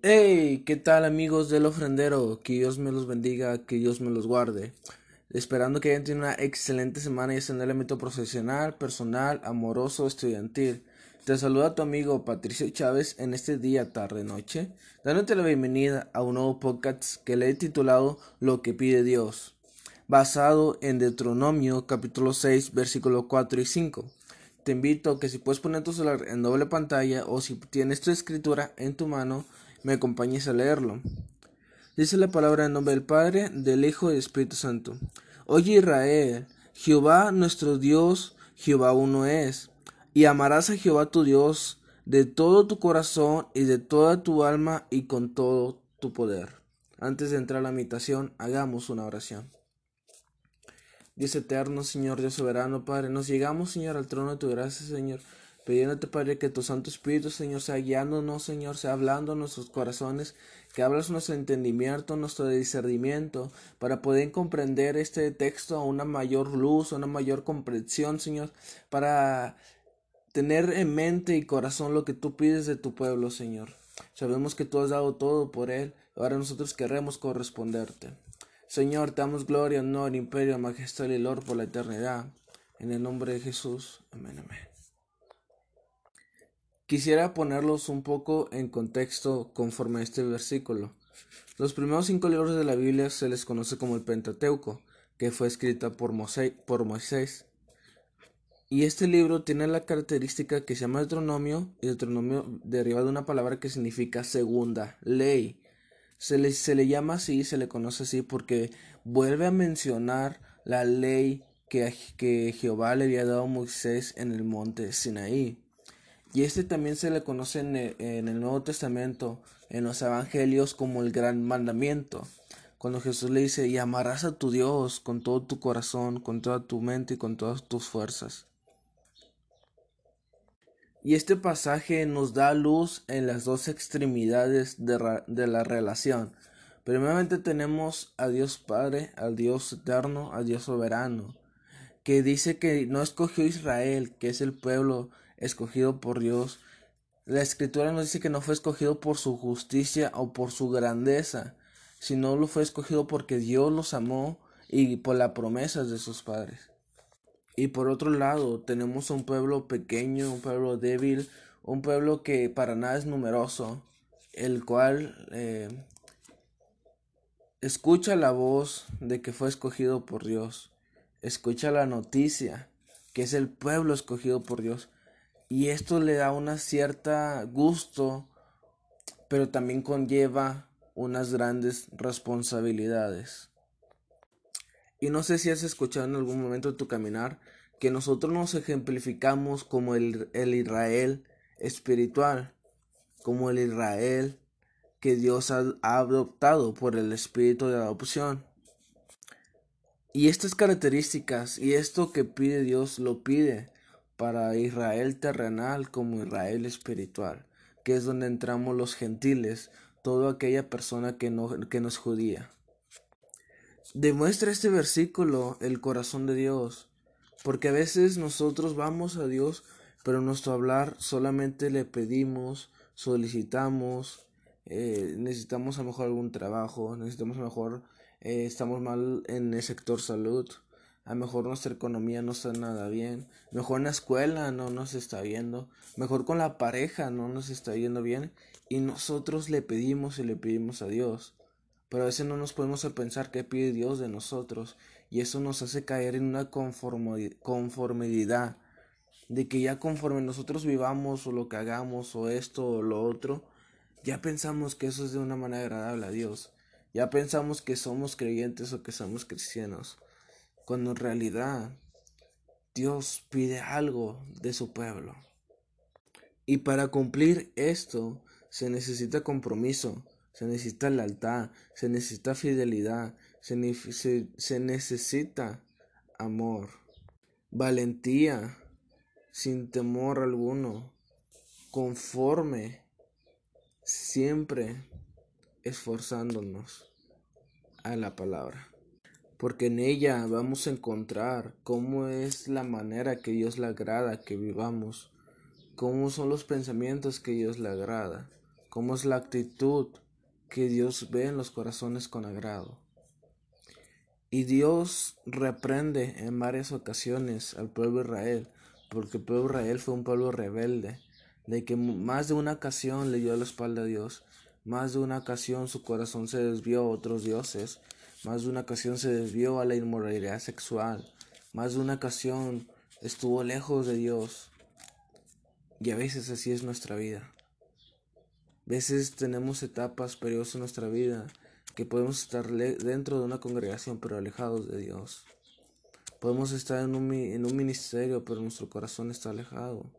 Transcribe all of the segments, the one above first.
Hey, ¿qué tal amigos del ofrendero? Que Dios me los bendiga, que Dios me los guarde. Esperando que hayan tenido una excelente semana y en el ámbito profesional, personal, amoroso, estudiantil. Te saluda tu amigo Patricio Chávez en este día, tarde, noche, dándote la bienvenida a un nuevo podcast que le he titulado Lo que pide Dios, basado en Deuteronomio capítulo 6, versículo 4 y 5. Te invito a que si puedes poner tu celular en doble pantalla o si tienes tu escritura en tu mano, me acompañes a leerlo. Dice la palabra en nombre del Padre, del Hijo y del Espíritu Santo. Oye Israel, Jehová nuestro Dios, Jehová uno es, y amarás a Jehová tu Dios de todo tu corazón y de toda tu alma y con todo tu poder. Antes de entrar a la meditación, hagamos una oración. Dios eterno, Señor Dios soberano, Padre, nos llegamos, Señor, al trono de tu gracia, Señor pidiéndote, Padre, que tu Santo Espíritu, Señor, sea guiándonos, Señor, sea hablando en nuestros corazones, que hablas nuestro entendimiento, nuestro discernimiento, para poder comprender este texto a una mayor luz, a una mayor comprensión, Señor, para tener en mente y corazón lo que tú pides de tu pueblo, Señor. Sabemos que tú has dado todo por él, ahora nosotros queremos corresponderte. Señor, te damos gloria, honor, imperio, majestad y lor por la eternidad. En el nombre de Jesús. Amén, amén. Quisiera ponerlos un poco en contexto conforme a este versículo. Los primeros cinco libros de la Biblia se les conoce como el Pentateuco, que fue escrita por, Moisés. Y este libro tiene la característica que se llama Deuteronomio, y Deuteronomio deriva de una palabra que significa segunda ley. Se le, se le llama así, se le conoce así porque vuelve a mencionar la ley que, que Jehová le había dado a Moisés en el monte Sinaí. Y este también se le conoce en el, Nuevo Testamento, en los Evangelios, como el gran mandamiento. Cuando Jesús le dice, y amarás a tu Dios con todo tu corazón, con toda tu mente y con todas tus fuerzas. Y este pasaje nos da luz en las dos extremidades de, de, la relación. Primeramente tenemos a Dios Padre, al Dios eterno, al Dios soberano, que dice que no escogió Israel, que es el pueblo escogido por Dios. La escritura nos dice que no fue escogido por su justicia o por su grandeza, sino lo fue escogido porque Dios los amó y por las promesas de sus padres. Y por otro lado, tenemos un pueblo pequeño, un pueblo débil, un pueblo que para nada es numeroso, el cual eh, escucha la voz de que fue escogido por Dios, escucha la noticia que es el pueblo escogido por Dios, y esto le da una cierta gusto, pero también conlleva unas grandes responsabilidades. Y no sé si has escuchado en algún momento de tu caminar que nosotros nos ejemplificamos como el, el Israel espiritual, como el Israel que Dios ha, ha adoptado por el espíritu de adopción. Y estas características y esto que pide Dios lo pide para Israel terrenal como Israel espiritual, que es donde entramos los gentiles, toda aquella persona que no, que no es judía. Demuestra este versículo el corazón de Dios, porque a veces nosotros vamos a Dios, pero nuestro hablar solamente le pedimos, solicitamos, eh, necesitamos a lo mejor algún trabajo, necesitamos a lo mejor eh, estamos mal en el sector salud, a lo mejor nuestra economía no está nada bien, mejor en la escuela no nos está viendo, mejor con la pareja no nos está yendo bien y nosotros le pedimos y le pedimos a Dios. Pero a veces no nos podemos pensar qué pide Dios de nosotros y eso nos hace caer en una conformidad de que ya conforme nosotros vivamos o lo que hagamos o esto o lo otro, ya pensamos que eso es de una manera agradable a Dios. Ya pensamos que somos creyentes o que somos cristianos cuando en realidad Dios pide algo de su pueblo. Y para cumplir esto se necesita compromiso, se necesita lealtad, se necesita fidelidad, se, se, necesita amor, valentía, sin temor alguno, conforme, siempre esforzándonos a la palabra porque en ella vamos a encontrar cómo es la manera que Dios le agrada que vivamos, cómo son los pensamientos que Dios le agrada, cómo es la actitud que Dios ve en los corazones con agrado. Y Dios reprende en varias ocasiones al pueblo de Israel, porque el pueblo de Israel fue un pueblo rebelde, de que más de una ocasión le dio la espalda a Dios, más de una ocasión su corazón se desvió a otros dioses, más de una ocasión se desvió a la inmoralidad sexual, más de una ocasión estuvo lejos de Dios. Y a veces así es nuestra vida. A veces tenemos etapas, periodos en nuestra vida que podemos estar dentro de una congregación pero alejados de Dios. Podemos estar en un, en un ministerio pero nuestro corazón está alejado.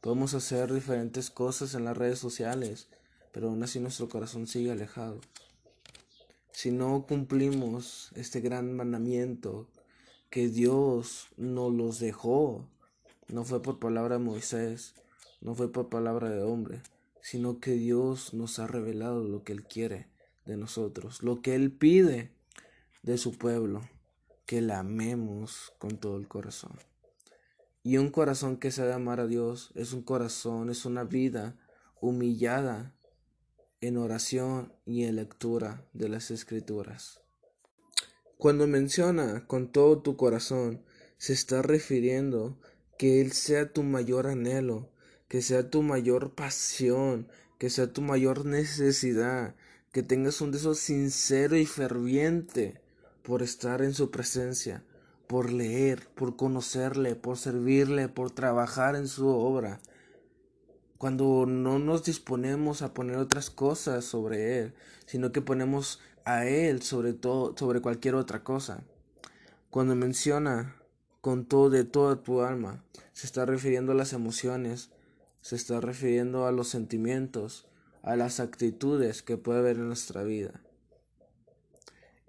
Podemos hacer diferentes cosas en las redes sociales pero aún así nuestro corazón sigue alejado. Si no cumplimos este gran mandamiento que Dios nos los dejó, no fue por palabra de Moisés, no fue por palabra de hombre, sino que Dios nos ha revelado lo que Él quiere de nosotros, lo que Él pide de su pueblo, que la amemos con todo el corazón. Y un corazón que sabe amar a Dios es un corazón, es una vida humillada en oración y en lectura de las escrituras. Cuando menciona con todo tu corazón, se está refiriendo que Él sea tu mayor anhelo, que sea tu mayor pasión, que sea tu mayor necesidad, que tengas un deseo sincero y ferviente por estar en su presencia, por leer, por conocerle, por servirle, por trabajar en su obra. Cuando no nos disponemos a poner otras cosas sobre Él, sino que ponemos a Él sobre todo, sobre cualquier otra cosa. Cuando menciona con todo de toda tu alma, se está refiriendo a las emociones, se está refiriendo a los sentimientos, a las actitudes que puede haber en nuestra vida.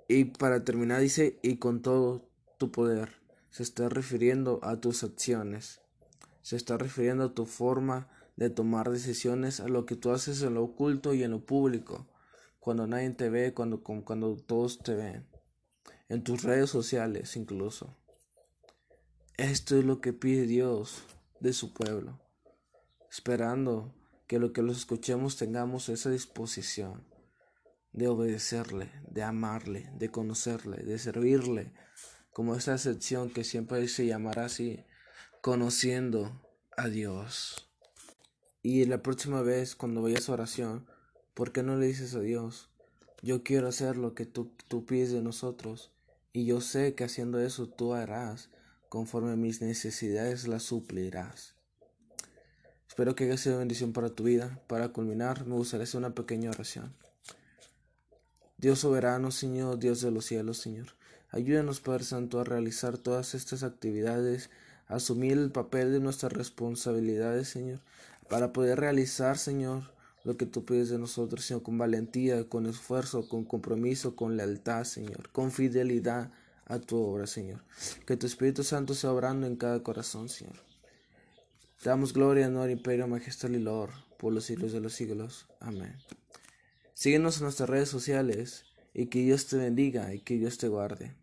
Y para terminar dice, y con todo tu poder, se está refiriendo a tus acciones, se está refiriendo a tu forma de tomar decisiones, a lo que tú haces en lo oculto y en lo público, cuando nadie te ve, cuando, cuando todos te ven, en tus redes sociales incluso. Esto es lo que pide Dios de su pueblo, esperando que lo que los escuchemos tengamos esa disposición de obedecerle, de amarle, de conocerle, de servirle, como esa sección que siempre se llamará así, conociendo a Dios. Y la próxima vez cuando vayas a oración, ¿por qué no le dices a Dios, yo quiero hacer lo que tú, tú pides de nosotros, y yo sé que haciendo eso tú harás, conforme a mis necesidades las suplirás? Espero que haya sido bendición para tu vida. Para culminar, me gustaría hacer una pequeña oración. Dios soberano, Señor, Dios de los cielos, Señor. Ayúdanos, Padre Santo, a realizar todas estas actividades, a asumir el papel de nuestras responsabilidades, Señor, para poder realizar, Señor, lo que tú pides de nosotros, Señor, con valentía, con esfuerzo, con compromiso, con lealtad, Señor, con fidelidad a tu obra, Señor. Que tu Espíritu Santo sea obrando en cada corazón, Señor. Te damos gloria, honor, imperio, majestad y lor por los siglos de los siglos. Amén. Síguenos en nuestras redes sociales y que Dios te bendiga y que Dios te guarde.